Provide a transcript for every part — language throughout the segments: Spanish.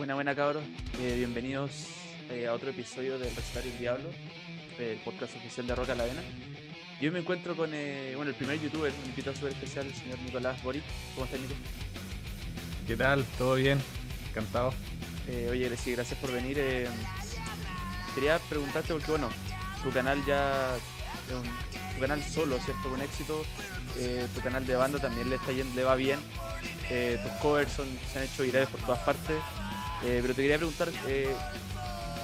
Buena, buena cabros. Eh, bienvenidos eh, a otro episodio del Recitar el Diablo, el podcast oficial de Roca la Vena. Yo me encuentro con eh, bueno, el primer youtuber, un invitado súper especial, el señor Nicolás Boric. ¿Cómo estás, Nico? ¿Qué tal? ¿Todo bien? Encantado. Eh, oye, sí, gracias por venir. quería preguntarte porque, bueno, tu canal ya es un tu canal solo, ¿cierto? Con éxito. Tu canal de banda también le está yendo, le va bien. Tus covers son, se han hecho virales por todas partes. Eh, pero te quería preguntar, eh,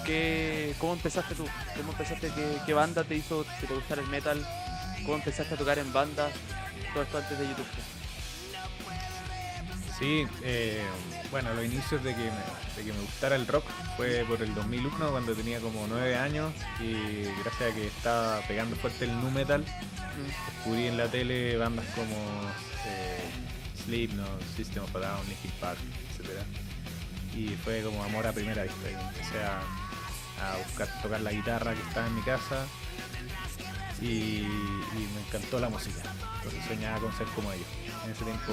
¿qué, ¿cómo empezaste tú? ¿Cómo empezaste? ¿Qué, qué banda te hizo que te gustara el metal? ¿Cómo empezaste a tocar en banda? Todo esto antes de YouTube. Sí, eh, bueno, los inicios de que, me, de que me gustara el rock fue por el 2001 cuando tenía como 9 años y gracias a que estaba pegando fuerte el nu metal, descubrí en la tele bandas como eh, Slipknot, System of a Down, Linkin Park, etc. Y fue como amor a primera vista. empecé a, a buscar tocar la guitarra que estaba en mi casa y, me encantó la música. Entonces soñaba con ser como ellos. En ese tiempo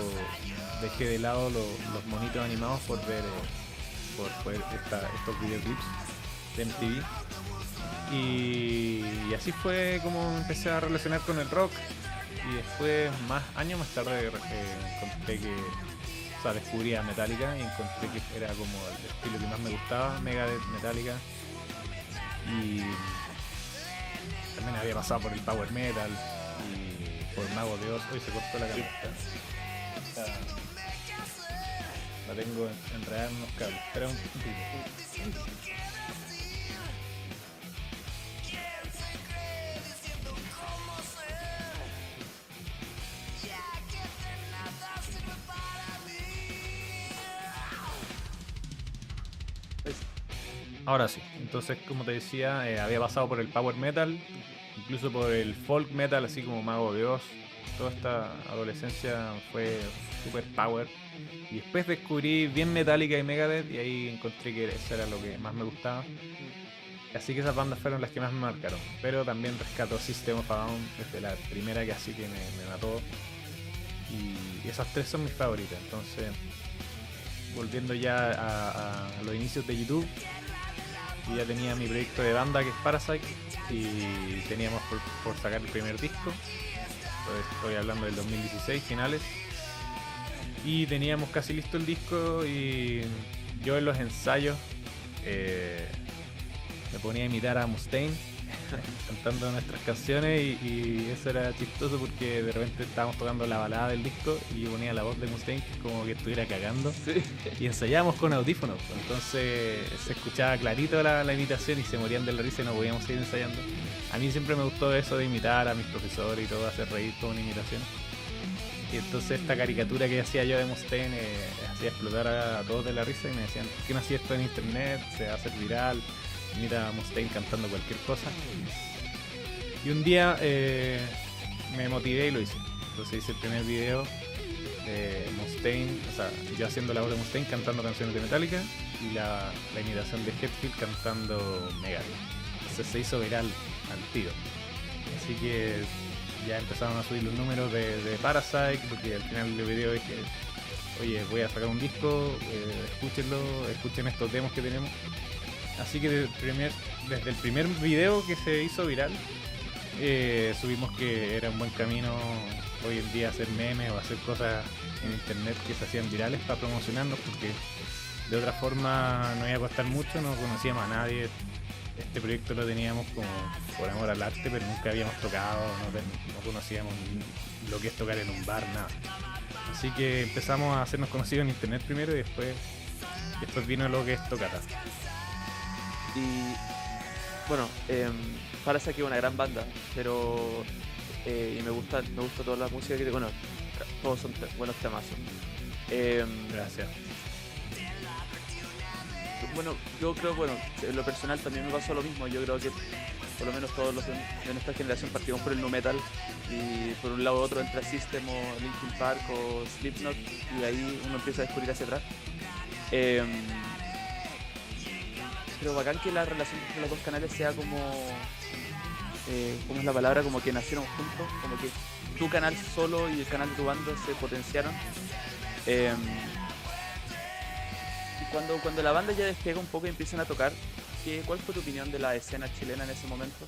dejé de lado lo- los monitos animados por ver eh, por esta- estos videoclips de MTV. Y, así fue como empecé a relacionar con el rock. Y después, más años más tarde, eh, que, o sea, descubrí a Metallica y encontré que era como el estilo que más me gustaba, Megadeth, Metallica. Y también había pasado por el Power Metal y por Mago de Oz. Hoy se cortó la. Esta- La tengo en- enredada en unos cables. Espera un poquito. Ahora sí. Entonces, como te decía, eh, había pasado por el power metal, incluso por el folk metal, así como Mago de Oz. Toda esta adolescencia fue super power. Y después descubrí bien Metallica y Megadeth y ahí encontré que eso era lo que más me gustaba. Así que esas bandas fueron las que más me marcaron. Pero también rescató System of a Down desde la primera que así que me, me mató. Y esas tres son mis favoritas. Entonces, volviendo ya a los inicios de YouTube, yo ya tenía mi proyecto de banda que es Parasite y teníamos por, por sacar el primer disco. Estoy hablando del 2016, finales. Y teníamos casi listo el disco y yo en los ensayos eh, me ponía a imitar a Mustaine cantando nuestras canciones y, y eso era chistoso porque de repente estábamos tocando la balada del disco y yo ponía la voz de Mustaine como que estuviera cagando y ensayábamos con audífonos. pues, Entonces se escuchaba clarito la, la imitación y se morían de la risa y no podíamos seguir ensayando. A mí siempre me gustó eso de imitar a mis profesores y todo, hacer reír con una imitación. Y entonces esta caricatura que hacía yo de Mustaine eh, hacía explotar a, a todos de la risa y me decían, ¿por qué no hacía esto en internet? Se va a hacer viral. Mira a Mustaine cantando cualquier cosa. Y un día eh, me motivé y lo hice. Entonces hice el primer video de Mustaine, o sea, yo haciendo la voz de Mustaine cantando canciones de Metallica y la, la imitación de Hetfield cantando Megadeth. Se hizo viral al tiro. Así que ya empezaron a subir los números de, Parasite, porque al final del video dije, oye, voy a sacar un disco, eh, escúchenlo, escuchen estos demos que tenemos. Así que desde el primer, video que se hizo viral, eh, subimos que era un buen camino hoy en día hacer memes o hacer cosas en internet que se hacían virales para promocionarnos, porque de otra forma no iba a costar mucho, no conocíamos a nadie. Este proyecto lo teníamos como por amor al arte, pero nunca habíamos tocado, no, no conocíamos lo que es tocar en un bar, nada. Así que empezamos a hacernos conocidos en internet primero y después, después vino lo que es tocar. Y bueno, eh, Parasite que es una gran banda, pero eh, y me gusta, me gusta toda la música que bueno, todos son buenos temazos. Eh, Gracias. bueno, yo creo, bueno, en lo personal también me pasó lo mismo. Yo creo que por lo menos todos los de, de nuestra generación partimos por el nu metal y por un lado u otro entra System o Linkin Park o Slipknot y ahí uno empieza a descubrir hacia atrás. Eh, pero bacán que la relación entre los dos canales sea como, eh, ¿cómo es la palabra? Como que nacieron juntos, como que tu canal solo y el canal de tu banda se potenciaron. Eh, cuando, cuando la banda ya despega un poco y empiezan a tocar, ¿qué, ¿cuál fue tu opinión de la escena chilena en ese momento?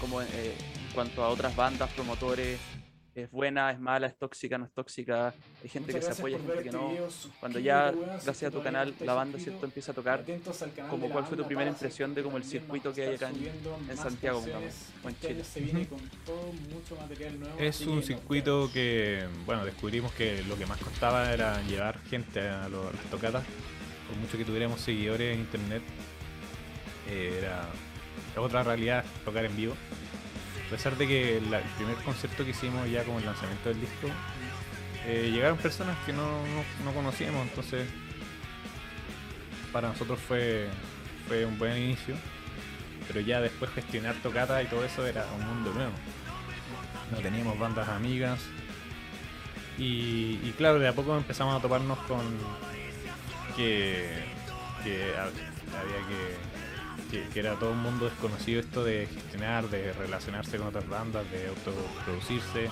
Como eh, en cuanto a otras bandas, promotores, es buena, es mala, es tóxica, no es tóxica, hay gente que se apoya, hay gente que no. Cuando ya, gracias a tu canal, la banda cierto empieza a tocar, como cuál fue tu primera impresión de como el circuito que hay acá en, Santiago o en Chile. Es un circuito que, bueno, descubrimos que lo que más costaba era llevar gente a, las tocadas, por mucho que tuviéramos seguidores en internet, eh, era otra realidad tocar en vivo. A pesar de que el primer concierto que hicimos ya con el lanzamiento del disco, eh, llegaron personas que no, conocíamos, entonces para nosotros fue, fue un buen inicio, pero ya después gestionar tocata y todo eso era un mundo nuevo. No teníamos bandas amigas y, claro, de a poco empezamos a toparnos con que había que que, era todo un mundo desconocido esto de gestionar, de relacionarse con otras bandas, de autoproducirse.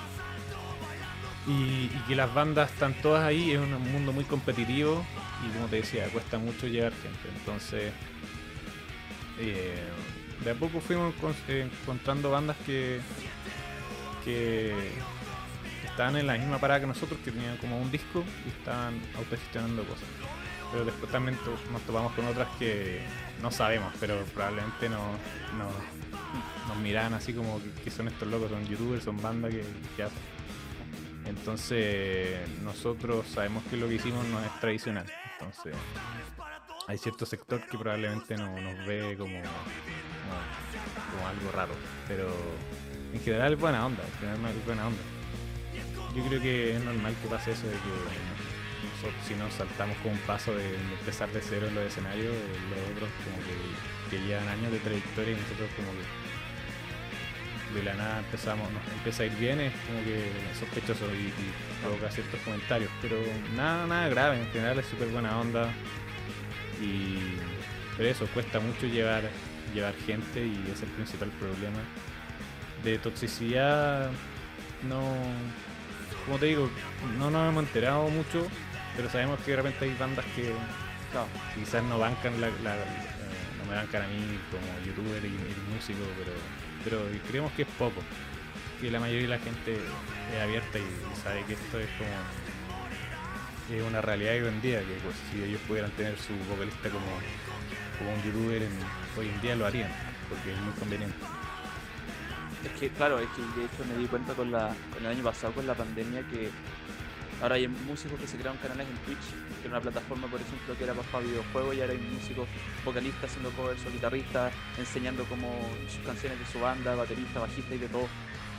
Y, que las bandas están todas ahí, es un mundo muy competitivo y como te decía, cuesta mucho llegar gente. Entonces, eh, de a poco fuimos encontrando bandas que, que estaban en la misma parada que nosotros, que tenían como un disco y estaban autogestionando cosas. Pero después también nos topamos con otras que no sabemos, pero probablemente no, nos miran así como que, son estos locos, son youtubers, son bandas que, hacen. Entonces nosotros sabemos que lo que hicimos no es tradicional. Entonces hay cierto sector que probablemente no, nos ve como, como, algo raro. Pero en general es buena onda, en general es buena onda. Yo creo que es normal que pase eso de que si nos saltamos con un paso de empezar de cero en los escenarios, los otros como que, llevan años de trayectoria y nosotros como que de la nada empezamos, nos empieza a ir bien, es como que sospechoso y, provoca ciertos comentarios, pero nada, nada grave, en general es súper buena onda y pero eso cuesta mucho llevar llevar gente y es el principal problema. De toxicidad no como te digo, no nos hemos enterado mucho pero sabemos que de repente hay bandas que quizás no bancan la, no me bancan a mí como youtuber y, músico, pero, pero creemos que es poco. Que la mayoría de la gente es abierta y, sabe que esto es como es una realidad hoy en día, que pues, si ellos pudieran tener su vocalista como, como un youtuber hoy en día lo harían, porque es muy conveniente. Es que claro, es que de hecho me di cuenta con, la, con el año pasado con la pandemia que Ahora hay músicos que se crearon canales en Twitch, que era una plataforma, por ejemplo, que era para videojuegos, y ahora hay músicos vocalistas haciendo covers o guitarristas, enseñando como sus canciones de su banda, baterista, bajista y de todo.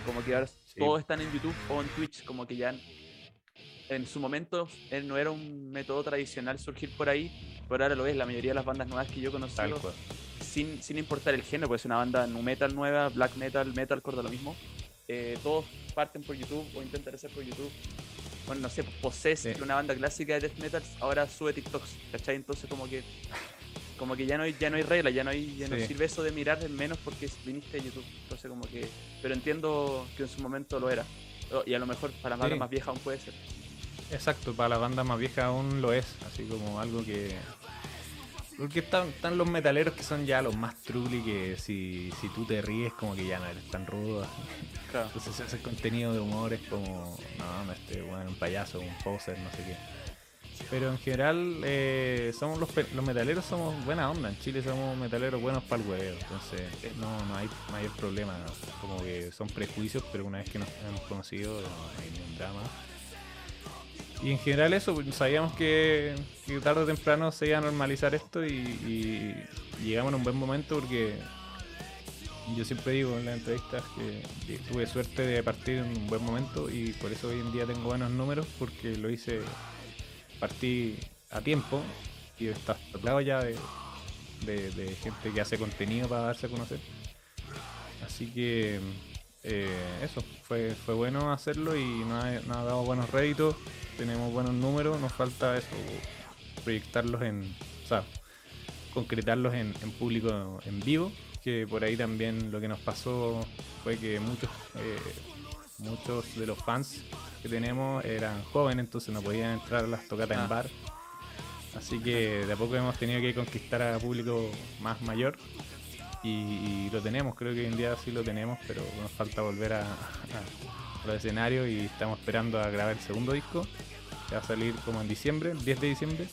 Como que ahora todos están en YouTube o en Twitch, como que ya en, su momento él no era un método tradicional surgir por ahí, pero ahora lo es. La mayoría de las bandas nuevas que yo conocí, sin, sin importar el género, puede ser una banda nu metal nueva, black metal, metal, corda lo mismo. Eh, todos parten por YouTube o intentan hacer por YouTube bueno, no sé, Possessed, una banda clásica de death metal, ahora sube TikToks, ¿cachai? Entonces como que como que ya no hay, ya no hay regla, ya no hay, ya no sirve eso de mirar en menos porque viniste de YouTube. Entonces como que. Pero entiendo que en su momento lo era. Y a lo mejor para la banda más vieja aún puede ser. Exacto, para la banda más vieja aún lo es, así como algo que. Porque están, están los metaleros que son ya los más truly que si, si tú te ríes como que ya no eres tan rudo. Entonces ese contenido de humor es como, no, no este bueno, un payaso, un poser, no sé qué. Pero en general, eh, somos los, los metaleros somos buena onda. En Chile somos metaleros buenos para el huevo. Entonces, no, no hay mayor problema. Como que son prejuicios, pero una vez que nos hemos conocido, no hay ningún drama. Y en general, eso, pues, sabíamos que, tarde o temprano se iba a normalizar esto y, llegamos en un buen momento porque yo siempre digo en las entrevistas que, tuve suerte de partir en un buen momento y por eso hoy en día tengo buenos números porque lo hice, partí a tiempo y está hablado ya de, gente que hace contenido para darse a conocer. Así que eh, eso, fue, fue bueno hacerlo y nos ha, dado buenos réditos, tenemos buenos números, nos falta eso, proyectarlos en, o sea, concretarlos en público en vivo que por ahí también lo que nos pasó fue que muchos, eh, muchos de los fans que tenemos eran jóvenes, entonces no podían entrar a las tocatas en ah. bar. Así que de a poco hemos tenido que conquistar a público más mayor. Y, lo tenemos, creo que hoy en día sí lo tenemos, pero nos falta volver a, los escenarios y estamos esperando a grabar el segundo disco, que va a salir como en diciembre, el 10 de diciembre.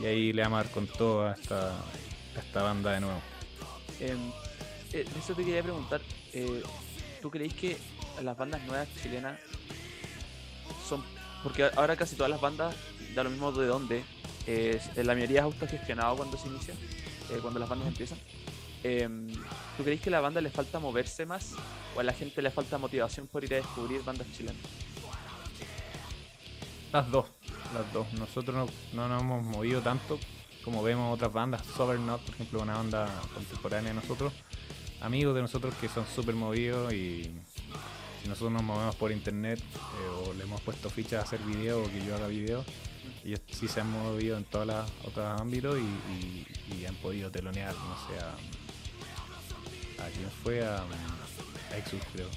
Y ahí le vamos a dar con todo a esta, esta banda de nuevo. Em, eh, eso te quería preguntar, eh, ¿tú creéis que las bandas nuevas chilenas son... Porque ahora casi todas las bandas, da lo mismo de dónde, eh, la mayoría es autogestionado cuando se inicia, eh, cuando las bandas empiezan. Em, ¿Tú crees que a la banda le falta moverse más o a la gente le falta motivación por ir a descubrir bandas chilenas? Las dos, las dos. Nosotros no, nos hemos movido tanto como vemos otras bandas. Not, por ejemplo, una banda contemporánea de nosotros. Amigos de nosotros que son súper movidos y si nosotros nos movemos por internet eh, o le hemos puesto fichas a hacer videos o que yo haga videos, ellos sí se han movido en todos los otros ámbitos y, han podido telonear, no sé, a, quién fue, a, a Exus creo.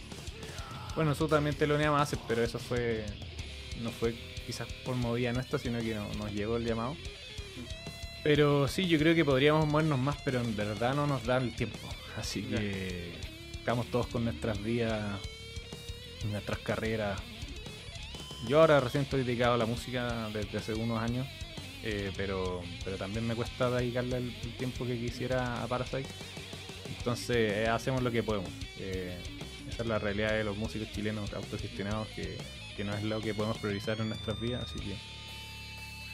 Bueno, nosotros también teloneamos hace, pero eso fue, no fue quizás por movida nuestra, sino que nos llegó el llamado. Pero sí, yo creo que podríamos movernos más, pero en verdad no nos da el tiempo. Así que estamos todos con nuestras vidas, nuestras carreras yo ahora recién estoy dedicado a la música desde hace unos años, eh, pero, pero también me cuesta dedicarle el, tiempo que quisiera a Parasite. Entonces eh, hacemos lo que podemos. Eh, esa es la realidad de los músicos chilenos autogestionados, que, que no es lo que podemos priorizar en nuestras vidas, así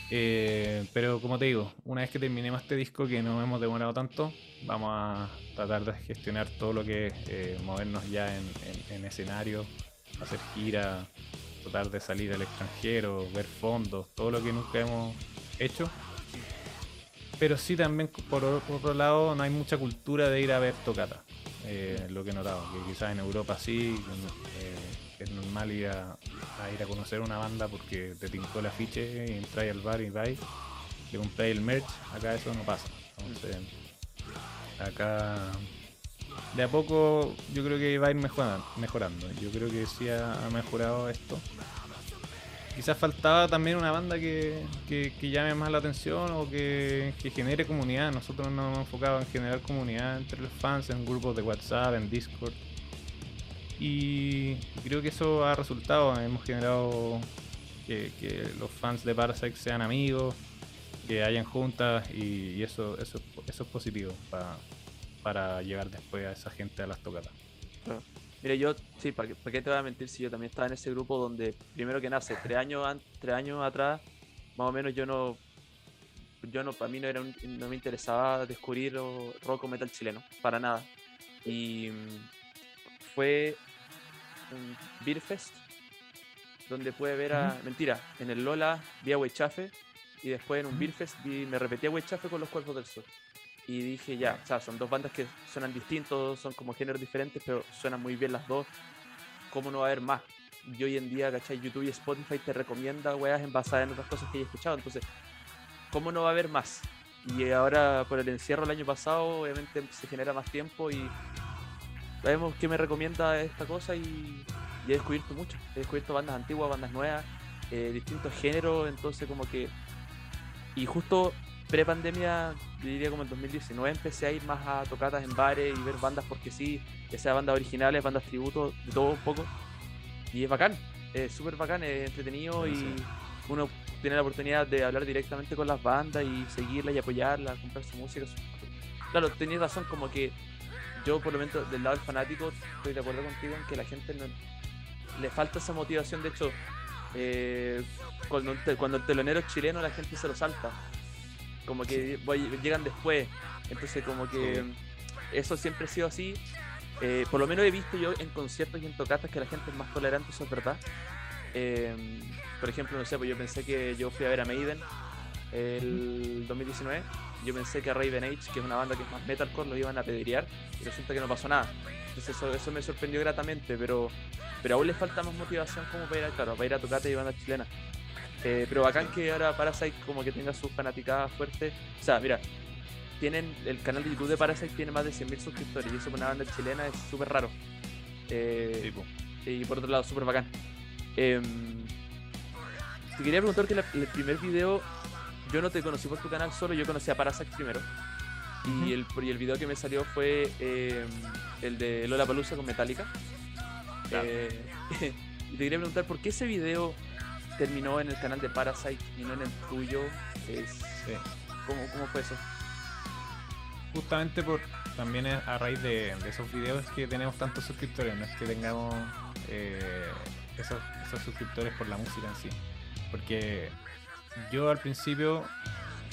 que... pero como te digo, una vez que terminemos este disco que no hemos demorado tanto, vamos a tratar de gestionar todo lo que es movernos ya en, en escenario, hacer gira, tratar de salir al extranjero, ver fondos, todo lo que nunca hemos hecho. Pero sí también, por, otro lado, no hay mucha cultura de ir a ver tocata. Eh, lo que he notado, que quizás en Europa sí, eh, es normal ir a, ir a conocer una banda porque te tincó el afiche y entras al bar y vais, le compráis el merch, acá eso no pasa. Entonces, acá de a poco yo creo que va a ir mejorando. Yo creo que sí ha, mejorado esto. Quizás faltaba también una banda que, llame más la atención o que, genere comunidad. Nosotros nos hemos enfocado en generar comunidad entre los fans, en grupos de WhatsApp, en Discord. Y creo que eso ha resultado. Hemos generado que, los fans de Parasite sean amigos, que hayan juntas y, eso, eso, eso es positivo para para llegar después a esa gente a las tocatas. Mira, yo, sí, ¿para qué, te voy a mentir si yo también estaba en ese grupo donde, primero que nace, tres años, tres años atrás, más o menos yo no, yo no, para mí no, era no me interesaba descubrir rock o metal chileno, para nada. Y mm, fue un Beer Fest, donde pude ver a, mentira, en el Lola vi a Weichafe y después en un Beer Fest me repetí a Weichafe con los Cuerpos del Sur y dije ya, o sea, son dos bandas que suenan distintos, son como géneros diferentes, pero suenan muy bien las dos. ¿Cómo no va a haber más? Y hoy en día, ¿cachai? YouTube y Spotify te recomienda weas basadas en otras cosas que he escuchado. Entonces, ¿cómo no va a haber más? Y ahora, por el encierro el año pasado, obviamente se genera más tiempo y vemos qué me recomienda esta cosa y, he descubierto mucho. He descubierto bandas antiguas, bandas nuevas, eh, distintos géneros, entonces como que... Y justo pre-pandemia, diría como en 2019, empecé a ir más a tocatas en bares y ver bandas porque sí, que sea bandas originales, bandas tributos, de todo un poco. Y es bacán, es súper bacán, es entretenido y uno tiene la oportunidad de hablar directamente con las bandas y seguirlas y apoyarlas, comprar su música. Claro, tenías razón, como que yo por lo menos del lado del fanático estoy de acuerdo contigo en que la gente no, le falta esa motivación, de hecho, eh, cuando, cuando el telonero es chileno la gente se lo salta como que llegan después. Entonces como que eso siempre ha sido así. Eh, por lo menos he visto yo en conciertos y en tocatas que la gente es más tolerante, eso es verdad. Em, por ejemplo, no sé, pues yo pensé que yo fui a ver a Maiden el 2019. Yo pensé que a Raven Age, que es una banda que es más metalcore, lo iban a pedrear y resulta que no pasó nada. Entonces eso, eso me sorprendió gratamente, pero, pero aún le falta más motivación como para ir a, claro, para ir a tocatas y bandas chilenas. Eh, pero bacán que ahora Parasite como que tenga sus fanaticadas fuertes. O sea, mira, tienen el canal de YouTube de Parasite tiene más de 100.000 suscriptores y eso para una banda chilena es súper raro. Eh, y por otro lado, súper bacán. Eh, te quería preguntar que el primer video yo no te conocí por tu canal solo, yo conocí a Parasite primero. Y, el, y el video que me salió fue eh, el de Lola Palusa con Metallica. Eh, y te quería preguntar por qué ese video terminó en el canal de Parasite y no en el tuyo. Es, ¿cómo, ¿Cómo fue eso? Justamente por también a raíz de, esos videos que tenemos tantos suscriptores, no es que tengamos eh, esos, esos suscriptores por la música en sí. Porque yo al principio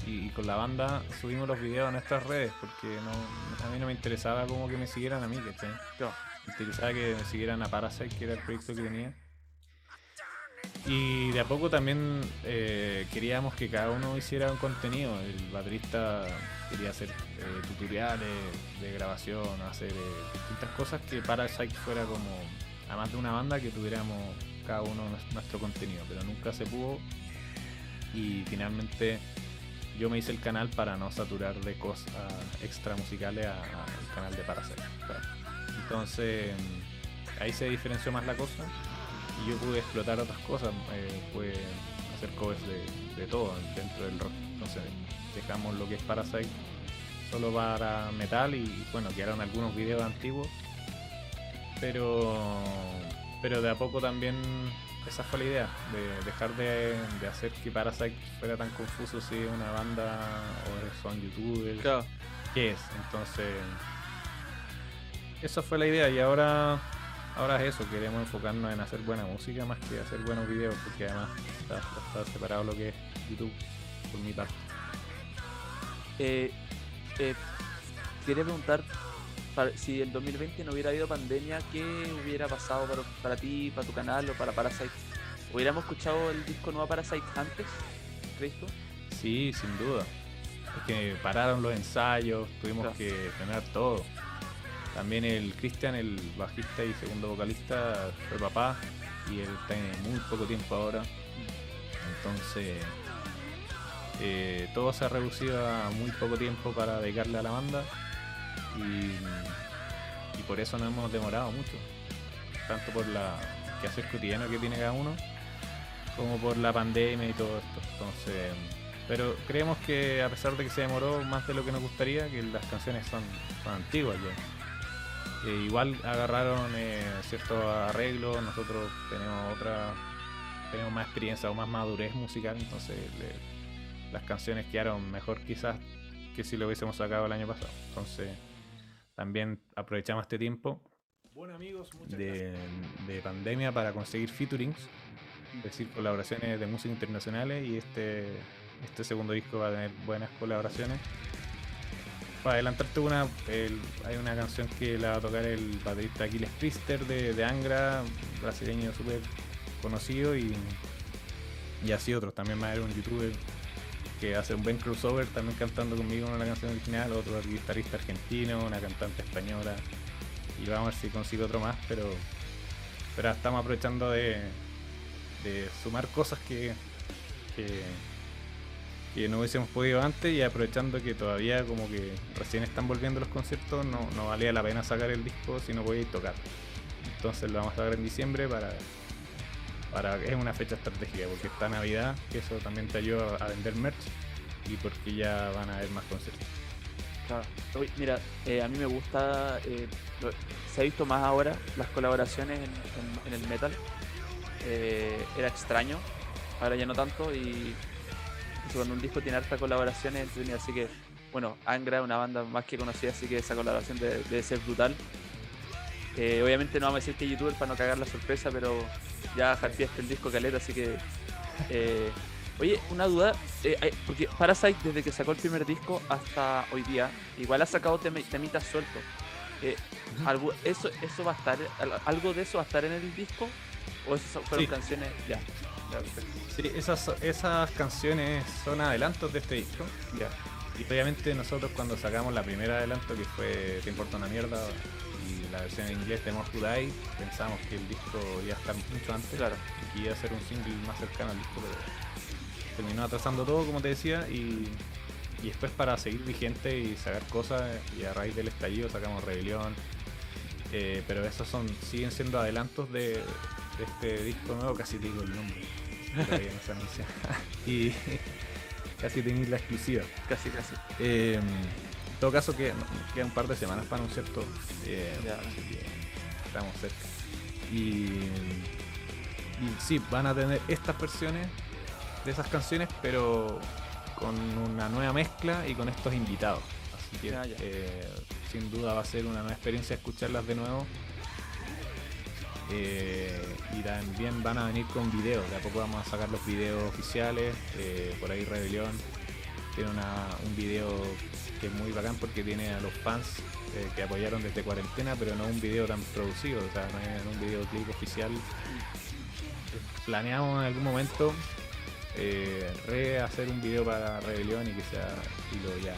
y, con la banda subimos los videos a nuestras redes porque no, a mí no me interesaba como que me siguieran a mí, que Me interesaba que me siguieran a Parasite, que era el proyecto que tenía. Y de a poco también eh, queríamos que cada uno hiciera un contenido. El baterista quería hacer eh, tutoriales de grabación, hacer eh, distintas cosas que Parasite fuera como, además de una banda, que tuviéramos cada uno nuestro contenido. Pero nunca se pudo. Y finalmente yo me hice el canal para no saturar de cosas extra musicales al canal de Parasite. Entonces ahí se diferenció más la cosa y yo pude explotar otras cosas, eh, pude hacer covers de, todo dentro del rock. Entonces dejamos lo que es Parasite solo para metal y bueno, quedaron algunos videos antiguos. Pero pero de a poco también esa fue la idea, de dejar de, hacer que Parasite fuera tan confuso si es una banda o son youtubers. Claro. ¿Qué es? Entonces, esa fue la idea y ahora ahora es eso, queremos enfocarnos en hacer buena música más que hacer buenos videos, porque además está, separado lo que es YouTube por mi parte. Eh, eh, quería preguntar si el 2020 no hubiera habido pandemia, ¿qué hubiera pasado para, para ti, para tu canal o para Parasite? ¿Hubiéramos escuchado el disco nuevo Parasite antes, crees Sí, sin duda. Es que pararon los ensayos, tuvimos que tener todo. También el Cristian, el bajista y segundo vocalista, fue papá y él tiene muy poco tiempo ahora. Entonces, eh, todo se ha reducido a muy poco tiempo para dedicarle a la banda y, por eso nos hemos demorado mucho. Tanto por la hacer cotidiano que tiene cada uno, como por la pandemia y todo esto. Entonces, pero creemos que a pesar de que se demoró más de lo que nos gustaría, que las canciones son, antiguas ya. Eh, igual agarraron eh, ciertos arreglos, nosotros tenemos otra, tenemos más experiencia o más madurez musical, entonces las canciones quedaron mejor quizás que si lo hubiésemos sacado el año pasado. Entonces también aprovechamos este tiempo de, pandemia para conseguir featurings, es decir, colaboraciones de música internacionales y este, este segundo disco va a tener buenas colaboraciones. Para adelantarte una, hay una canción que la va a tocar el baterista Aquiles Priester de, Angra, brasileño súper conocido y, y así otros. También va a haber un youtuber que hace un buen crossover también cantando conmigo una canción original, otro guitarrista argentino, una cantante española. Y vamos a ver si consigo otro más, pero, pero estamos aprovechando de, sumar cosas que, que, no hubiésemos podido antes y aprovechando que todavía como que recién están volviendo los conciertos, no, no valía la pena sacar el disco si no podíais tocar. Entonces lo vamos a sacar en diciembre para para es una fecha estratégica porque está Navidad, que eso también te ayuda a vender merch y porque ya van a haber más conciertos. Claro. mira, eh, a mí me gusta, eh, se ha visto más ahora las colaboraciones en, el metal. Eh, era extraño, ahora ya no tanto y cuando un disco tiene harta colaboraciones, así que bueno, Angra es una banda más que conocida, así que esa colaboración debe, ser brutal. obviamente no vamos a decir que youtuber para no cagar la sorpresa, pero ya fiesta el disco caleta, así que. Eh, oye, una duda, eh, porque Parasite desde que sacó el primer disco hasta hoy día, igual ha sacado temitas sueltos. Eh, algo, eso, ¿Eso va a estar, algo de eso va a estar en el disco? ¿O esas fueron canciones? Ya. Sí, esas, esas canciones son adelantos de este disco. Ya. Y obviamente nosotros cuando sacamos la primera adelanto, que fue Te importa una mierda, la versión en inglés de More to Die, pensamos que el disco iba a estar mucho antes claro. y que iba a ser un single más cercano al disco, pero terminó atrasando todo, como te decía, y, después para seguir vigente y sacar cosas, y a raíz del estallido sacamos Rebelión, eh, pero esos son siguen siendo adelantos de, este disco nuevo, casi digo el nombre. Todavía no se anuncia. y, casi tenéis la exclusiva. Casi, casi. Eh, en todo caso, que queda un par de semanas para anunciar todo. Eh, estamos cerca. Y, y sí, van a tener estas versiones de esas canciones, pero con una nueva mezcla y con estos invitados. Así que ya. eh, sin duda va a ser una nueva experiencia escucharlas de nuevo. Eh, y también van a venir con videos. De a poco vamos a sacar los videos oficiales. eh, por ahí Rebelión tiene un video que es muy bacán porque tiene a los fans eh, que apoyaron desde cuarentena, pero no un video tan producido, o sea, no es un videoclip oficial. Planeamos en algún momento eh, rehacer un video para Rebelión y que sea estilo ya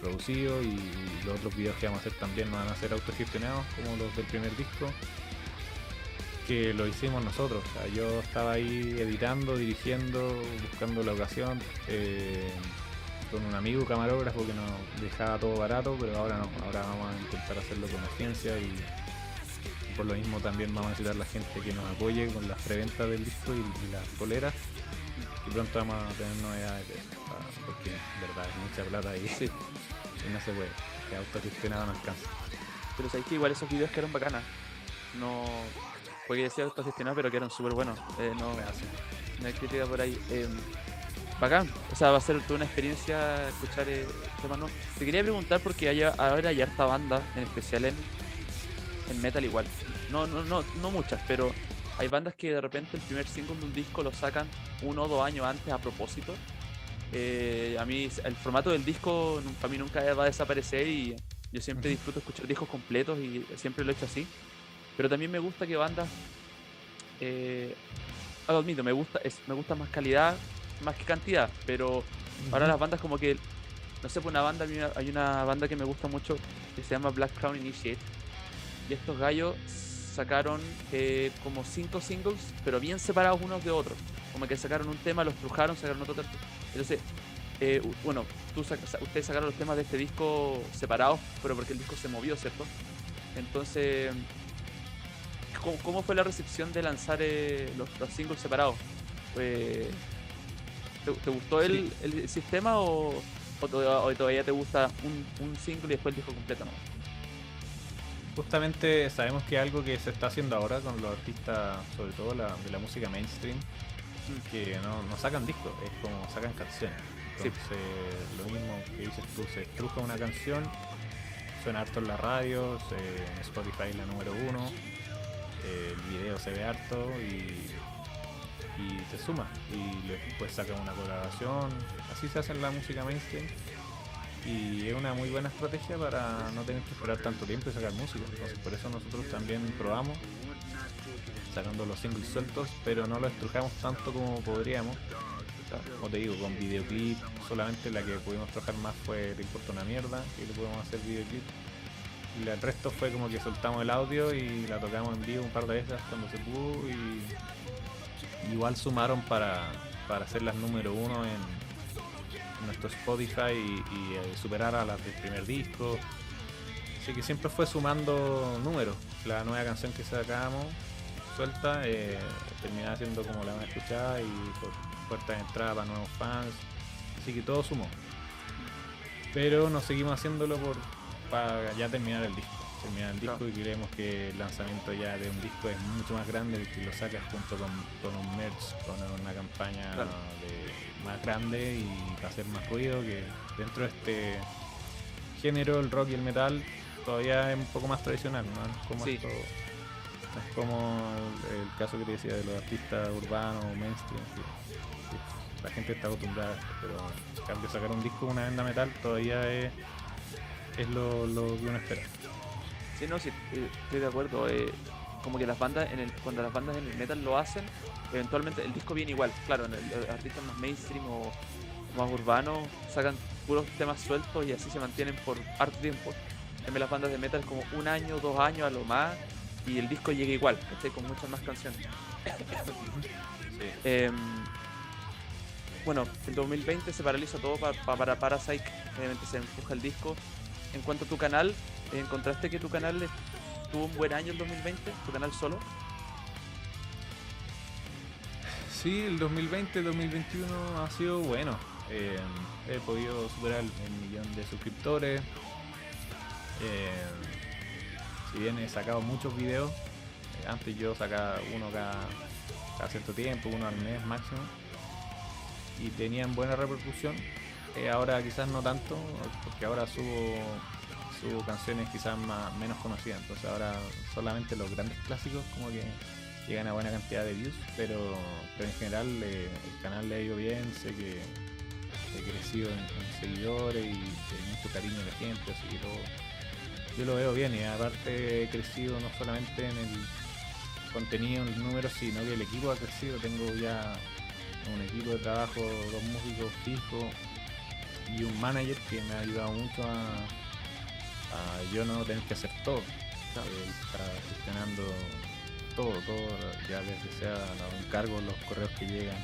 producido y, los otros videos que vamos a hacer también van a ser autogestionados como los del primer disco que lo hicimos nosotros. O sea, yo estaba ahí editando, dirigiendo, buscando la ocasión, eh, con un amigo camarógrafo que nos dejaba todo barato, pero ahora no, ahora vamos a intentar hacerlo con agencia y, y por lo mismo también vamos a necesitar la gente que nos apoye con las preventas del disco y, y las coleras. Y pronto vamos a tener novedades de porque en verdad es mucha plata y, Sí. y no se puede. Que autogestionado no alcanza. Pero sabéis que igual esos videos quedaron bacanas. No. Porque decía autogestionado, pero que eran súper buenos. Eh, no, no hay crítica por ahí. Eh, bacán. O sea, va a ser toda una experiencia escuchar eh, temas nuevos. Te quería preguntar porque hay, ahora hay harta banda, en especial en, en metal igual. No, no, no, no muchas, pero hay bandas que de repente el primer single de un disco lo sacan uno o dos años antes a propósito. Eh, a mí el formato del disco para mí nunca va a desaparecer y yo siempre disfruto escuchar discos completos y siempre lo he hecho así. Pero también me gusta que bandas, eh, lo admito, me gusta, es, me gusta más calidad más que cantidad, pero ahora las bandas como que, no sé, pues una banda, hay una banda que me gusta mucho que se llama Black Crown Initiate y estos gallos sacaron eh, como cinco singles, pero bien separados unos de otros. Como que sacaron un tema, los trujaron, sacaron otro. Entonces, eh, bueno, tú saca- sa- ustedes sacaron los temas de este disco separados, pero porque el disco se movió, ¿cierto? Entonces, ¿cómo, cómo fue la recepción de lanzar eh, los, los singles separados? ¿te, te gustó el, el sistema o, o to- o todavía te gusta un, un single y después el disco completo? No? Justamente sabemos que algo que se está haciendo ahora con los artistas, sobre todo la- de la música mainstream, que no, no sacan discos, es como sacan canciones. Sí. Lo mismo que dices tú, se estruja una canción, suena harto en la radio, se- en Spotify la número uno, el video se ve harto y, y te suma. Y después sacan una colaboración, así se hace en la música mainstream. Y es una muy buena estrategia para no tener que esperar tanto tiempo y sacar música. Entonces por eso nosotros también probamos sacando los singles sueltos, pero no lo estrujamos tanto como podríamos. Como te digo, con videoclip, solamente la que pudimos trabajar más fue Te importa una mierda, que le pudimos hacer videoclip. El resto fue como que soltamos el audio y la tocamos en vivo un par de veces cuando se pudo y igual sumaron para, para hacer las número uno en nuestro Spotify y, eh, superar a las del primer disco. Así que siempre fue sumando números. La nueva canción que sacamos, suelta, eh, terminaba siendo como la más escuchada y por puertas de entrada para nuevos fans. Así que todo sumó. Pero nos seguimos haciéndolo por para ya terminar el disco. Terminar el disco Claro. y creemos que el lanzamiento ya de un disco es mucho más grande el que lo sacas junto con, con un merch, con una campaña Claro. de- más grande y va a hacer más ruido que dentro de este género, el rock y el metal, todavía es un poco más tradicional, ¿no? Como Sí. esto- no es como el, el caso que te decía de los artistas urbanos, mainstream, que- que la gente está acostumbrada a esto, pero en cambio sacar un disco una banda metal todavía es, es lo, lo que uno espera. Sí, no, sí, eh, estoy de acuerdo. eh, como que las bandas, en el, cuando las bandas en el metal lo hacen, eventualmente el disco viene igual. Claro, en el, los artistas más mainstream o más urbanos sacan puros temas sueltos y así se mantienen por harto tiempo. En las bandas de metal como un año, dos años a lo más y el disco llega igual, ¿cachai? Con muchas más canciones. Em, bueno, el 2020 se paraliza todo pa- pa- para Parasite, obviamente se empuja el disco. En cuanto a tu canal, ¿encontraste que tu canal tuvo un buen año el 2020? ¿Tu canal solo? Sí, el 2020-2021 ha sido bueno. Eh, he podido superar el millón de suscriptores. Eh, si bien he sacado muchos videos, eh, antes yo sacaba uno cada, cierto tiempo, uno al mes máximo, y tenían buena repercusión. Ahora quizás no tanto, porque ahora subo, subo canciones quizás más, menos conocidas, entonces ahora solamente los grandes clásicos como que llegan a buena cantidad de views, pero, en general el canal le ha ido bien, sé que he crecido en, seguidores y mucho cariño de la gente, así que yo lo veo bien. Y aparte he crecido no solamente en el contenido, en los números, sino que el equipo ha crecido, tengo ya un equipo de trabajo, dos músicos fijos y un manager que me ha ayudado mucho a, yo no tener que hacer todo, estar gestionando todo, todo, ya desde sea un cargo, los correos que llegan,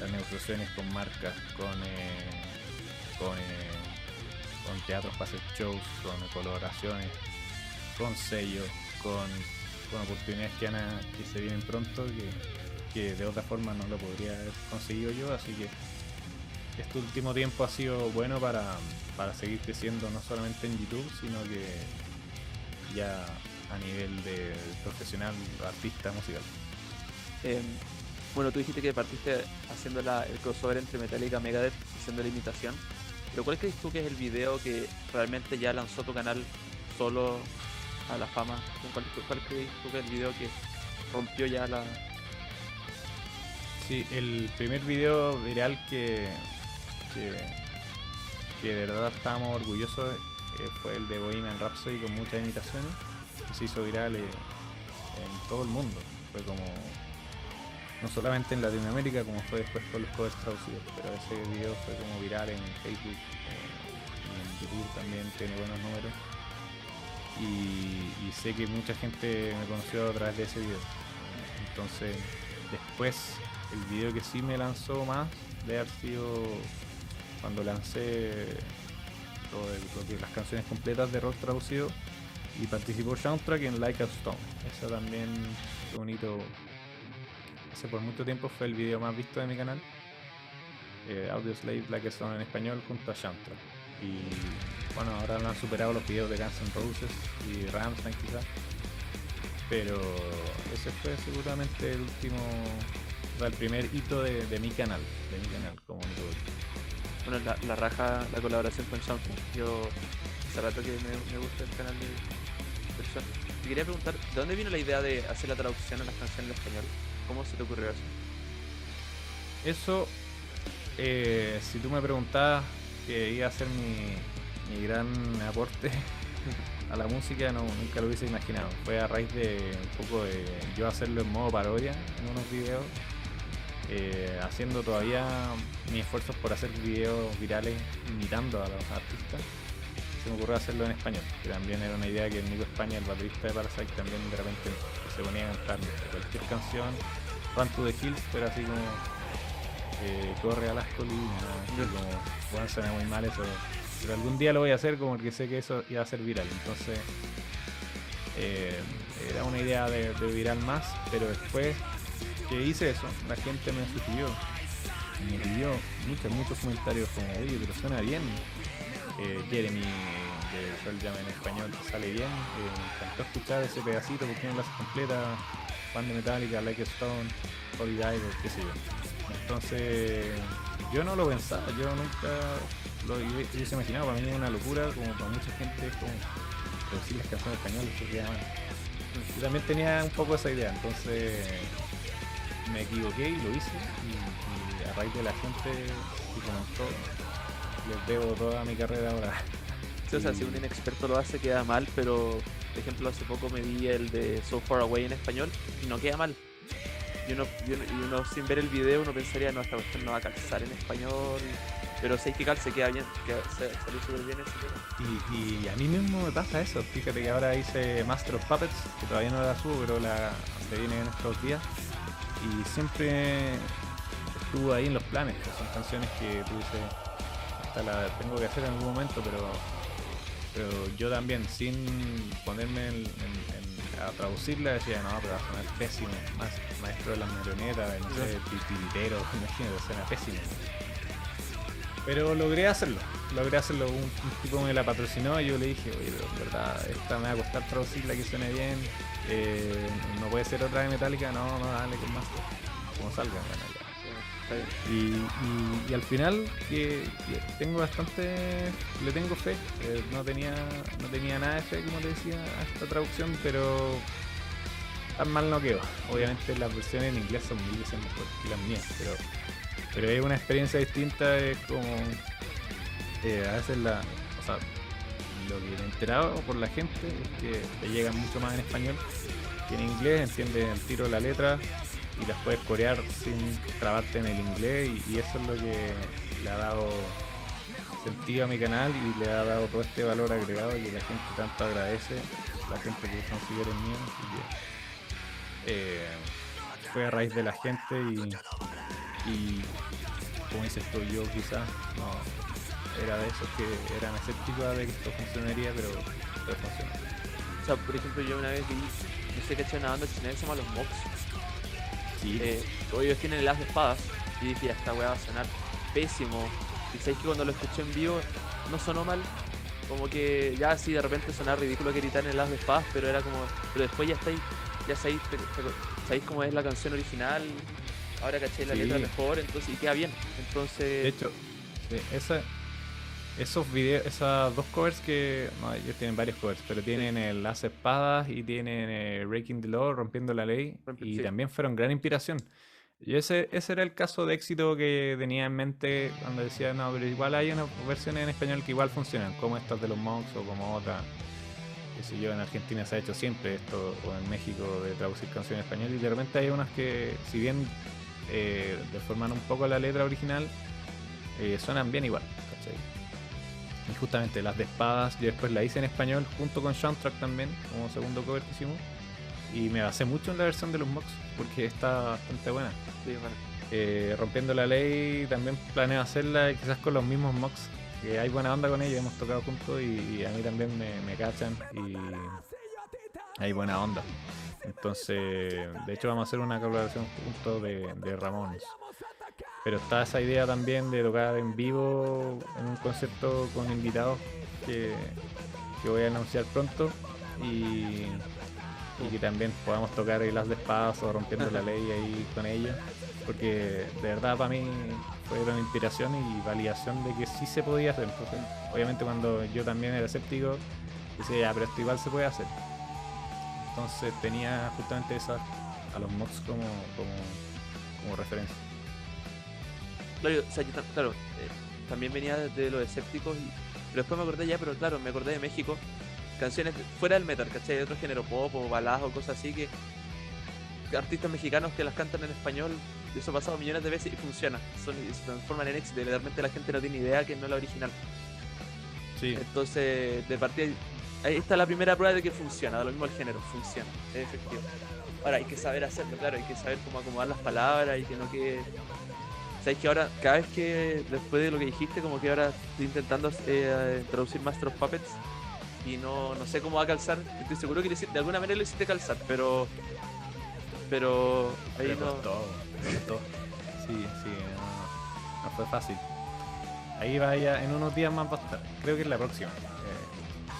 las negociaciones con marcas, con, eh, con, eh, con teatros para hacer shows, con colaboraciones, con sellos, con, oportunidades que, que se vienen pronto que, de otra forma no lo podría haber conseguido yo, así que este último tiempo ha sido bueno para, para seguir creciendo no solamente en YouTube, sino que ya a nivel de profesional, artista musical. Em, bueno, tú dijiste que partiste haciendo el crossover entre Metallica y Megadeth, haciendo la imitación. Pero ¿cuál crees tú que es el video que realmente ya lanzó tu canal solo a la fama? ¿Cuál, cuál crees tú que es el video que rompió ya la... Sí, el primer video viral que, que, de verdad estábamos orgullosos eh, fue el de Bohemian Rhapsody con muchas imitaciones se hizo viral eh, en todo el mundo. Fue como, no solamente en Latinoamérica, como fue después con los covers traducidos, pero ese video fue como viral en Facebook eh, y en YouTube también tiene buenos números. Y, sé que mucha gente me conoció a través de ese video. Entonces, después, el video que sí me lanzó más de haber sido cuando lancé las canciones completas de rock traducido y participó Soundtrack en Like a Stone. Eso también fue un hito. Hace por mucho tiempo fue el video más visto de mi canal. Eh, Audio Slave Like a Stone en español junto a Soundtrack. Y bueno, ahora lo han superado los videos de Guns N' Roses y Ramstein quizás. Pero ese fue seguramente el último, el primer hito de, mi canal, de mi canal como. Bueno, la, raja, la colaboración con Soundtrack. Yo hace rato que me, gusta el canal de, te quería preguntar, ¿de dónde vino la idea de hacer la traducción a las canciones en español? ¿Cómo se te ocurrió eso? Eso, eh, si tú me preguntabas que iba a ser mi, gran aporte a la música, no, nunca lo hubiese imaginado. Fue a raíz de un poco de yo hacerlo en modo parodia en unos videos, eh, haciendo todavía mis esfuerzos por hacer videos virales imitando a los artistas. Me ocurrió hacerlo en español, que también era una idea que el Nico España, el baterista de Parasite, también de repente se ponía a cantar cualquier canción, Run to the Hills, pero así como eh, corre a las colinas, como, bueno, suena muy mal eso, pero algún día lo voy a hacer como que sé que eso iba a ser viral, entonces eh, era una idea de, viral más, pero después que hice eso, la gente me sugirió, me pidió muchos, muchos comentarios como, oye, pero suena bien, eh, Jeremy de el llama en español sale bien. Eh, me encantó escuchar ese pedacito porque no las completa. Fan de Metallica, Like Stone, Holy Diver, qué sé yo. Entonces, yo no lo pensaba, yo nunca lo hubiese imaginado. Para mí es una locura, como para mucha gente, es como producir las canciones españolas que. Yo también tenía un poco esa idea, entonces me equivoqué y lo hice. Y, a raíz de la gente que comentó, les debo toda mi carrera ahora. o sea, si un inexperto lo hace queda mal, pero por ejemplo hace poco me vi el de So Far Away en español y no queda mal. Y uno, y uno, sin ver el video uno pensaría, no, esta cuestión no va a calzar en español. Pero si que se queda bien, que salió súper bien ese y, y, a mí mismo me pasa eso. Fíjate que ahora hice Master of Puppets, que todavía no la subo, pero la, se viene en estos días. Y siempre estuvo ahí en los planes, que son canciones que tú dices, la tengo que hacer en algún momento, pero, pero yo también, sin ponerme en, a traducirla decía, no, pero va a sonar pésimo. Más maestro de las marionetas, no sé, titiritero, imagínate, suena pésimo. Pero logré hacerlo, logré hacerlo. Un, tipo me la patrocinó y yo le dije, oye, pero en verdad, esta me va a costar traducirla que suene bien. Eh, no puede ser otra de Metallica, no, no, dale con más. Como salga, y, y, al final que, tengo bastante le tengo fe eh, no tenía no tenía nada de fe como te decía a esta traducción pero tan mal no quedó obviamente las versiones en inglés son mil veces mejor que las mías pero pero es una experiencia distinta es como eh, a veces la o sea lo que he enterado por la gente es que te llega mucho más en español que en inglés entiende el tiro de la letra y las puedes corear sin trabarte en el inglés y, eso es lo que le ha dado sentido a mi canal y le ha dado todo este valor agregado y la gente tanto agradece, la gente que son seguidores míos. Eh, fue a raíz de la gente y, como dices tú, yo quizás no era de esos que eran escépticos de que esto funcionaría, pero, pero funcionó. O sea, por ejemplo, yo una vez vi, no sé qué hecho una banda chilena que se llama Los Mox eh, ellos tienen el as de espadas. Y dije, esta weá va a sonar pésimo. Y sabéis que cuando lo escuché en vivo no sonó mal. Como que ya así de repente sonaba ridículo que gritar en el as de espadas, pero era como. Pero después ya estáis, ya sabéis, sabéis cómo es la canción original. Ahora caché la letra mejor, entonces y queda bien. Entonces. De hecho, esa, esos videos, esas dos covers que. No, ellos tienen varios covers, pero tienen el Las Espadas y tienen eh, Breaking the Law, Rompiendo la Ley. y también fueron gran inspiración. Y ese, ese era el caso de éxito que tenía en mente cuando decía, no, pero igual hay unas versiones en español que igual funcionan, como estas de los Monks o como otra. Que sé yo, en Argentina se ha hecho siempre esto, o en México, de traducir canciones en español. Y de repente hay unas que, si bien eh, deforman un poco la letra original, eh, suenan bien igual. Y justamente las de espadas, yo después la hice en español junto con Soundtrack también, como segundo cover que hicimos. Y me basé mucho en la versión de los mocks, porque está bastante buena. Eh, rompiendo la ley, también planeo hacerla quizás con los mismos mocks. Que hay buena onda con ellos, hemos tocado juntos y, a mí también me, cachan y hay buena onda. Entonces, de hecho vamos a hacer una colaboración junto de, de Ramones. Pero está esa idea también de tocar en vivo en un concierto con invitados que, voy a anunciar pronto y, que también podamos tocar el as de espadas o rompiendo la ley ahí con ellos. Porque de verdad para mí fue una inspiración y validación de que sí se podía hacer. obviamente cuando yo también era escéptico, decía, pero esto igual se puede hacer. Entonces tenía justamente esas a los mods como, como referencia. Claro, o sea, yo, claro eh, también venía de los escépticos, y, pero después me acordé ya, pero claro, me acordé de México, canciones fuera del metal, ¿cachai? De otro género, pop o baladas o cosas así, que, artistas mexicanos que las cantan en español, y eso ha pasado millones de veces y funciona, son, y se transforman en éxito, y realmente la gente no tiene idea que no es la original. Sí. Entonces, de partida, ahí está la primera prueba de que funciona, de lo mismo el género, funciona, es efectivo. Ahora hay que saber hacerlo, claro, hay que saber cómo acomodar las palabras y que no quede Sabes que ahora, cada vez que después de lo que dijiste, como que ahora estoy intentando eh, traducir Master of Puppets y no, no sé cómo va a calzar. Estoy seguro que de alguna manera lo hiciste calzar, pero. Pero ahí no. Costó, costó. Sí, sí, no, fue fácil. Ahí vaya, en unos días más va a estar. Creo que es la próxima.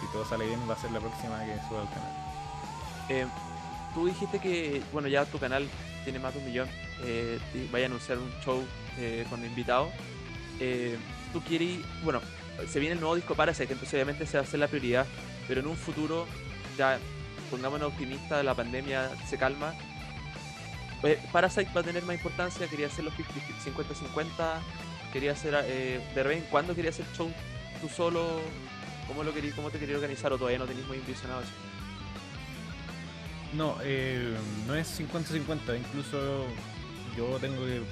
Si todo sale bien, va a ser la próxima que suba al canal. Eh, tú dijiste que, bueno, ya tu canal tiene más de un millón. Eh, vaya a anunciar un show eh, con invitados. Eh, tú quieres, bueno, se viene el nuevo disco Parasite, entonces obviamente se va a hacer la prioridad, pero en un futuro, ya pongámonos optimistas, la pandemia se calma. Parasite va a tener más importancia, quería hacer los 50-50, quería hacer, de vez en cuando quería hacer show tú solo, ¿cómo, lo quería, cómo te quería organizar o todavía no tenéis muy envisionado eso? No, no es 50-50, incluso yo tengo que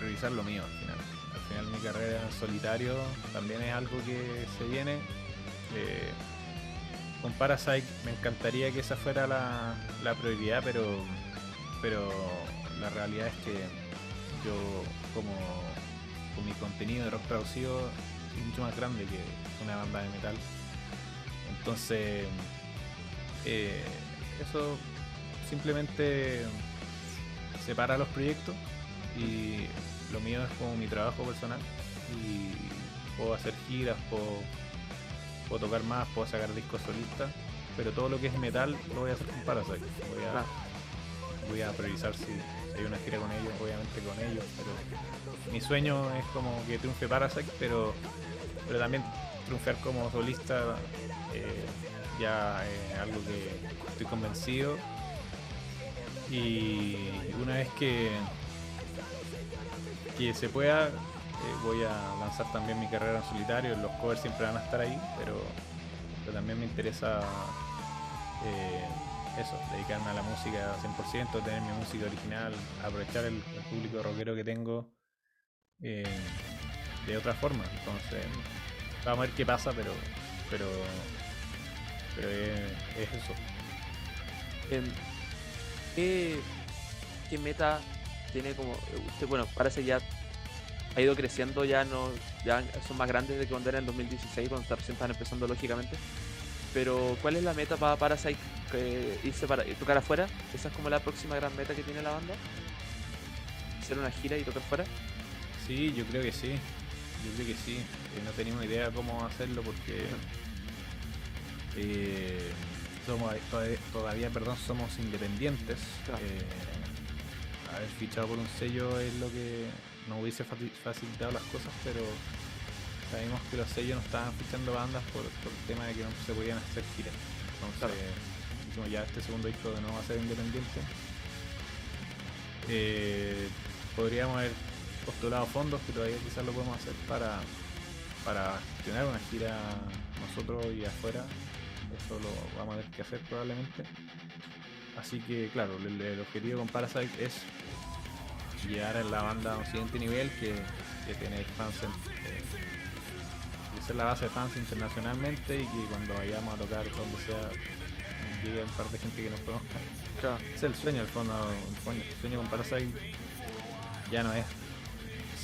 revisar lo mío al final. Al final mi carrera en solitario también es algo que se viene. Eh, con Parasite me encantaría que esa fuera la, prioridad, pero, pero la realidad es que yo como con mi contenido de rock traducido es mucho más grande que una banda de metal. Entonces, eh, eso simplemente separa los proyectos y lo mío es como mi trabajo personal y puedo hacer giras, puedo, puedo tocar más, puedo sacar discos solistas, pero todo lo que es metal lo voy a hacer con Parasite. Voy a, Ah. voy a priorizar si, si hay una gira con ellos, obviamente con ellos, pero mi sueño es como que triunfe Parasite, pero, pero también triunfar como solista eh, ya es algo que estoy convencido. Y una vez que que se pueda eh, voy a lanzar también mi carrera en solitario. Los covers siempre van a estar ahí pero, también me interesa eh, eso dedicarme a la música 100% tener mi música original aprovechar el, el público rockero que tengo eh, de otra forma. Entonces vamos a ver qué pasa pero pero pero es, es eso Em, ¿qué, qué meta tiene como usted? Bueno, parece ya ha ido creciendo, ya no ya son más grandes de que cuando era en el 2016, cuando recién están empezando lógicamente. Pero ¿cuál es la meta para Parasite? Irse para tocar afuera? ¿Esa es como la próxima gran meta que tiene la banda? ¿Hacer una gira y tocar fuera? Sí, yo creo que sí. Yo creo que sí. Eh, no tenemos idea cómo hacerlo porque eh, somos todavía, perdón, somos independientes. Claro. Eh, haber fichado por un sello es lo que nos hubiese facilitado las cosas, pero sabemos que los sellos no estaban fichando bandas por, por el tema de que no se podían hacer giras. Entonces, Claro. dijimos ya este segundo disco de nuevo va a ser independiente. Eh, podríamos haber postulado fondos, que todavía quizás lo podemos hacer para, para gestionar una gira nosotros y afuera. Eso lo vamos a tener que hacer probablemente. Así que claro, el, el objetivo con Parasite es llegar a la banda a un siguiente nivel que, que tener fans en, eh, ser la base de fans internacionalmente y que cuando vayamos a tocar donde sea llegue un par de gente que nos conozca. Claro. Es el sueño, al fondo. El sueño, el sueño con Parasite ya no es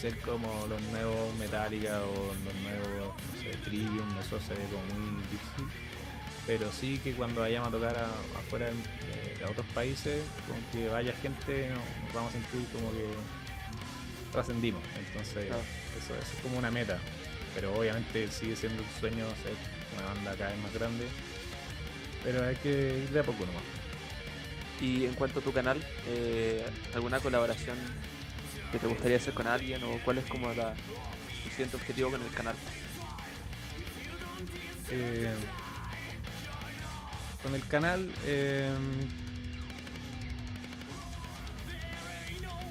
ser como los nuevos Metallica o los nuevos, no sé, Trivium, eso se ve como muy difícil. Pero sí que cuando vayamos a tocar a- afuera de, de otros países, con que vaya gente, nos, vamos a sentir como que trascendimos. Entonces, Claro. eso, eso es como una meta. Pero obviamente sigue siendo el sueño ser una banda cada vez más grande. Pero hay que ir de a poco nomás. Y en cuanto a tu canal, eh, ¿alguna colaboración que te gustaría hacer con alguien o cuál es como la, tu siguiente objetivo con el canal? Eh, con el canal eh,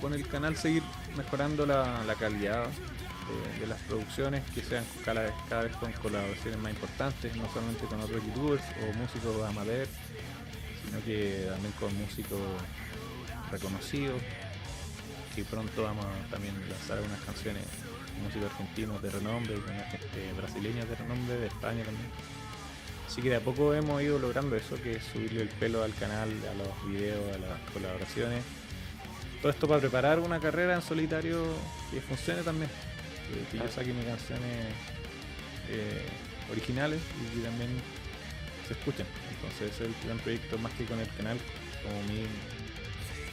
con el canal seguir mejorando la, la calidad de, de las producciones que sean cada vez, cada vez con colaboraciones más importantes no solamente con otros youtubers o músicos amateur sino que también con músicos reconocidos que pronto vamos a también lanzar algunas canciones con músicos argentinos de renombre con este, brasileños de renombre de España también Así que de a poco hemos ido logrando eso, que es subirle el pelo al canal, a los videos, a las colaboraciones. Todo esto para preparar una carrera en solitario que funcione también. Que yo saque mis canciones eh, originales y que también se escuchen. Entonces ese es el gran proyecto más que con el canal, como mi,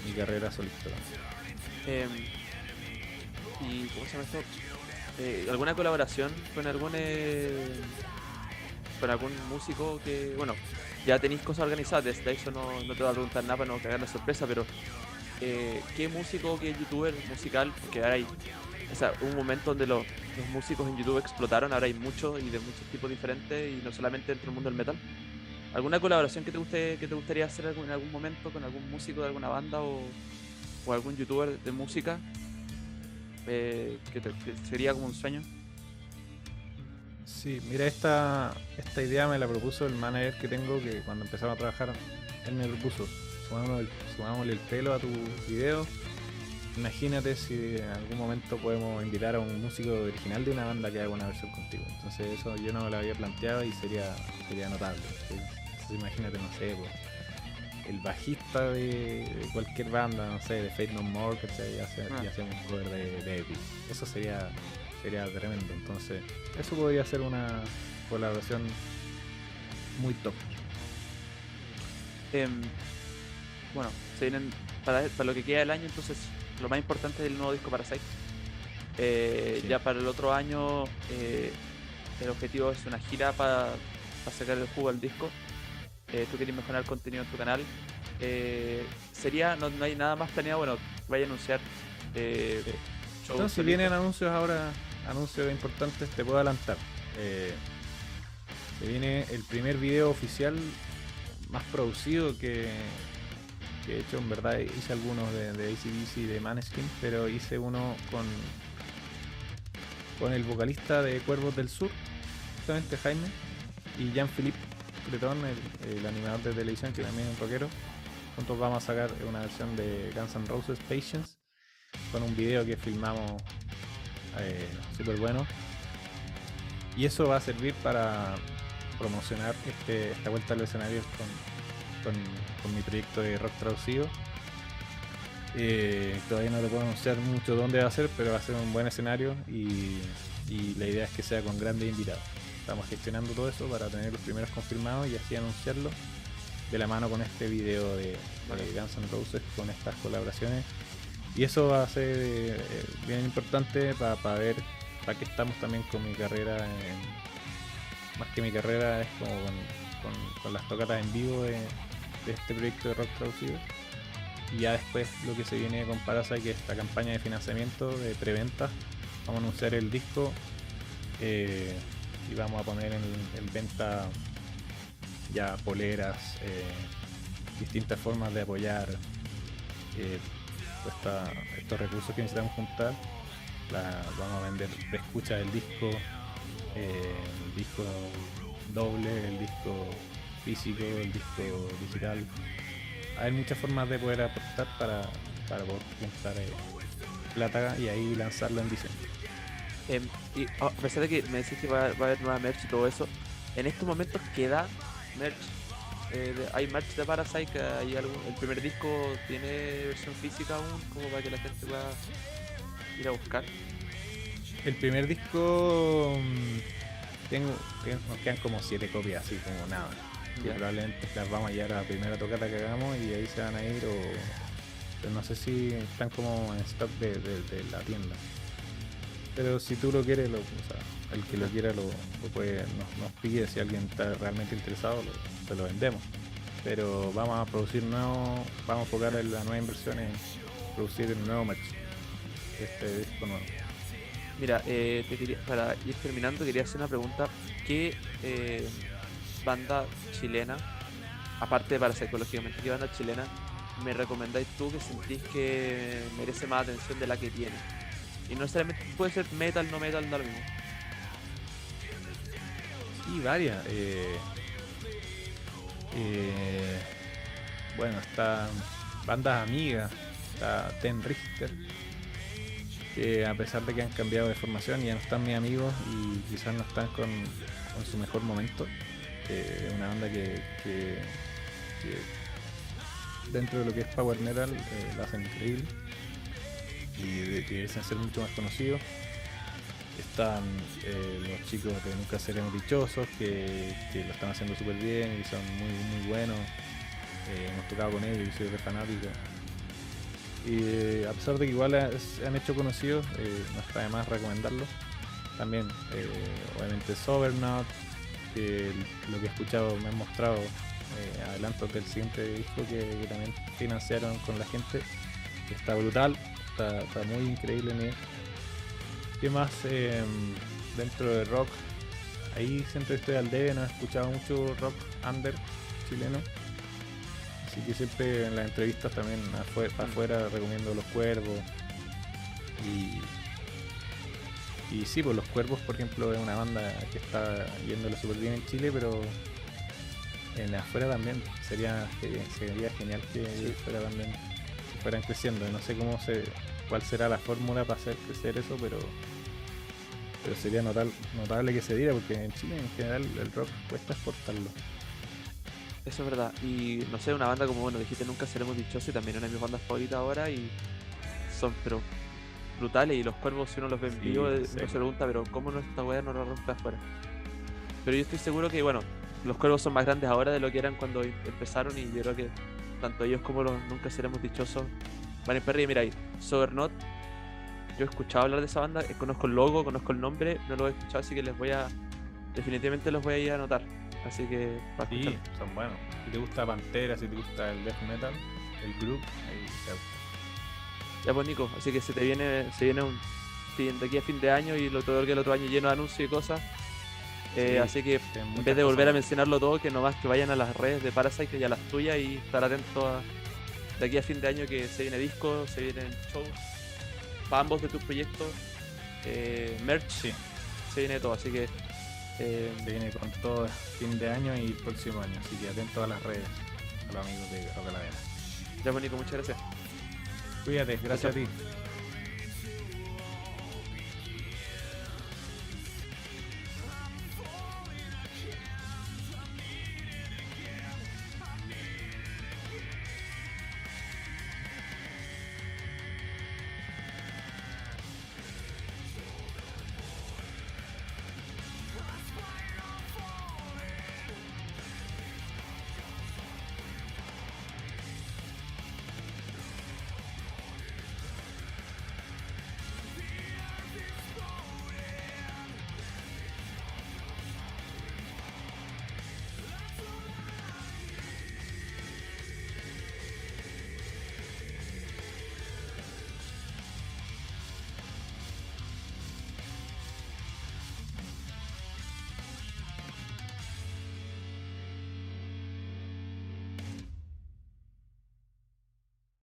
mi carrera solista. Em, ¿Y cómo se llama esto? Eh, ¿Alguna colaboración con algún eh, con algún músico que, bueno, ya tenéis cosas organizadas, de eso no, no te voy a preguntar nada para no cagar la sorpresa, pero eh, ¿qué músico, qué youtuber musical? Porque ahora hay, o sea, un momento donde los, los músicos en YouTube explotaron, ahora hay muchos y de muchos tipos diferentes y no solamente dentro del mundo del metal. ¿Alguna colaboración que te guste, que te gustaría hacer en algún momento con algún músico de alguna banda o, algún youtuber de música? Eh, que, te- sería como un sueño. Sí, mira, esta, esta idea me la propuso el manager que tengo, que cuando empezamos a trabajar, él me propuso, sumámosle el, pelo a tu video. Imagínate si en algún momento podemos invitar a un músico original de una banda que haga una versión contigo. Entonces eso yo no lo había planteado y sería, sería notable. Entonces, imagínate, no sé, pues, el bajista de, de cualquier banda, no sé, de Fate No More, que y hace, Ah. y hace un cover de, de Epic. Eso sería, sería tremendo. Entonces, eso podría ser una colaboración muy top. Em, bueno, se vienen para, para lo que queda del año, entonces lo más importante es el nuevo disco para Eh, Sí. Ya para el otro año eh, el objetivo es una gira para sacar el jugo al disco. Eh, tú quieres mejorar el contenido en tu canal. Eh, sería, no, no hay nada más planeado, bueno, vaya a anunciar eh, shows No, si solitos. vienen anuncios ahora, anuncios importantes, te puedo adelantar. Eh, se viene el primer video oficial más producido que, que he hecho. En verdad hice algunos de, de ACDC y de Maneskin, pero hice uno con, con el vocalista de Cuervos del Sur, justamente Jaime, y Jean-Philippe El, animador de televisión, que también es un rockero. Juntos vamos a sacar una versión de Guns N' Roses Patience con un video que filmamos eh, súper bueno. Y eso va a servir para promocionar este, esta vuelta al escenario con, con- mi proyecto de rock traducido. Eh, todavía no te puedo anunciar mucho dónde va a ser, pero va a ser un buen escenario y la idea es que sea con grandes invitados. Estamos gestionando todo eso para tener los primeros confirmados y así anunciarlo de la mano con este video de, de. Guns N' Roses con estas colaboraciones. Y eso va a ser eh, bien importante para ver para que estamos también con mi carrera. en- más que mi carrera es como con, con- con las tocatas en vivo de, de este proyecto de rock traducido. Y ya después lo que se viene con Parasite, que es esta campaña de financiamiento, de preventa. Vamos a anunciar el disco eh, y vamos a poner en, en venta ya poleras, eh, distintas formas de apoyar eh, estos recursos que necesitamos juntar. La- vamos a vender escucha del disco, eh, el disco doble, el disco físico, el disco digital. Hay muchas formas de poder aportar para, para poder juntar plata y ahí lanzarlo en diseño. Em, y oh, a pesar de que me decís que va, va a haber nueva merch y todo eso, en estos momentos queda merch. Eh, de- hay merch de Parasite, hay algo, el primer disco tiene versión física aún, como para que la gente pueda ir a buscar. El primer disco mm, tengo, tengo- nos quedan como siete copias así como nada. Probablemente las vamos a llevar a la primera tocata que hagamos y ahí se van a ir o pero no sé si están como en stock de, de- de la tienda. Pero si tú lo quieres, lo, o sea, el que lo quiera lo, puede, nos, nos pide si alguien está realmente interesado, lo, se lo vendemos. Pero vamos a producir nuevo, vamos a enfocar en la nueva inversión en producir el nuevo merch. Este disco nuevo. Mira, eh, te quería- para ir terminando, quería hacer una pregunta. ¿Qué eh, banda chilena, aparte de Parasite, lógicamente, qué banda chilena me recomendáis tú que sentís que merece más atención de la que tiene? Y no necesariamente puede ser metal, no metal, da lo. Sí, varias. eh, eh, bueno, está bandas amigas, está Ten Richter, que a pesar de que han cambiado de formación ya no están mis amigos y quizás no están con, su mejor momento. eh, una banda que, que- que dentro de lo que es Power Metal eh, la hacen increíble y de- que desean ser mucho más conocidos. Están eh, los chicos de Nunca Seremos Dichosos, que, que lo están haciendo súper bien y son muy, muy buenos. Eh, hemos tocado con ellos y soy re fanático. Y eh, a pesar de que igual se han hecho conocidos, no está de más recomendarlos. También, obviamente, Sobernaut, que lo que he escuchado me han mostrado adelantos del siguiente disco que, que también financiaron con la gente. que Está brutal, está, está muy increíble. el nivel. ¿Qué más eh, dentro de rock? Ahí siempre estoy al debe, no he escuchado mucho rock under chileno. Así que siempre en las entrevistas también afuera, afuera recomiendo Los Cuervos. Y, y sí, pues Los Cuervos, por ejemplo, es una banda que está yéndole súper bien en Chile, pero en afuera también sería, sería, sería genial que fuera también fueran creciendo. No sé cómo se, cuál será la fórmula para hacer crecer eso, pero pero sería notable que se diera porque en Chile en general el rock cuesta exportarlo. Eso es verdad. Y no sé, una banda como, bueno, dijiste Nunca Seremos Dichosos y también una de mis bandas favoritas ahora y son, pero brutales. Y los cuervos, si uno los ve en vivo, eh, uno se pregunta, pero ¿cómo no esta weá no la rompe afuera? Pero yo estoy seguro que, bueno, los cuervos son más grandes ahora de lo que eran cuando empezaron y yo creo que tanto ellos como los nunca seremos dichosos van en perri. Mira ahí, Sobernot, yo he escuchado hablar de esa banda, eh, conozco el logo, conozco el nombre, no lo he escuchado, así que les voy a, definitivamente los voy a ir a anotar. Así que para Sí, son buenos. Si te gusta Pantera, si te gusta el death metal, el group, ahí te gusta. Ya pues Nico, así que se te viene, se viene un de aquí a fin de año y lo todo que el otro año lleno de anuncios y cosas. Eh, Sí, así que en vez de volver a mencionarlo todo, que nomás que vayan a las redes de Parasite y a las tuyas y estar atentos a, de aquí a fin de año que se viene disco, se vienen shows para ambos de tus proyectos, eh, merch, Sí, se viene todo, así que eh, se viene con todo fin de año y próximo año. Así que atento a las redes, a los amigos de Roca la Vena. ya pues Nico, muchas gracias. Cuídate, gracias a ti.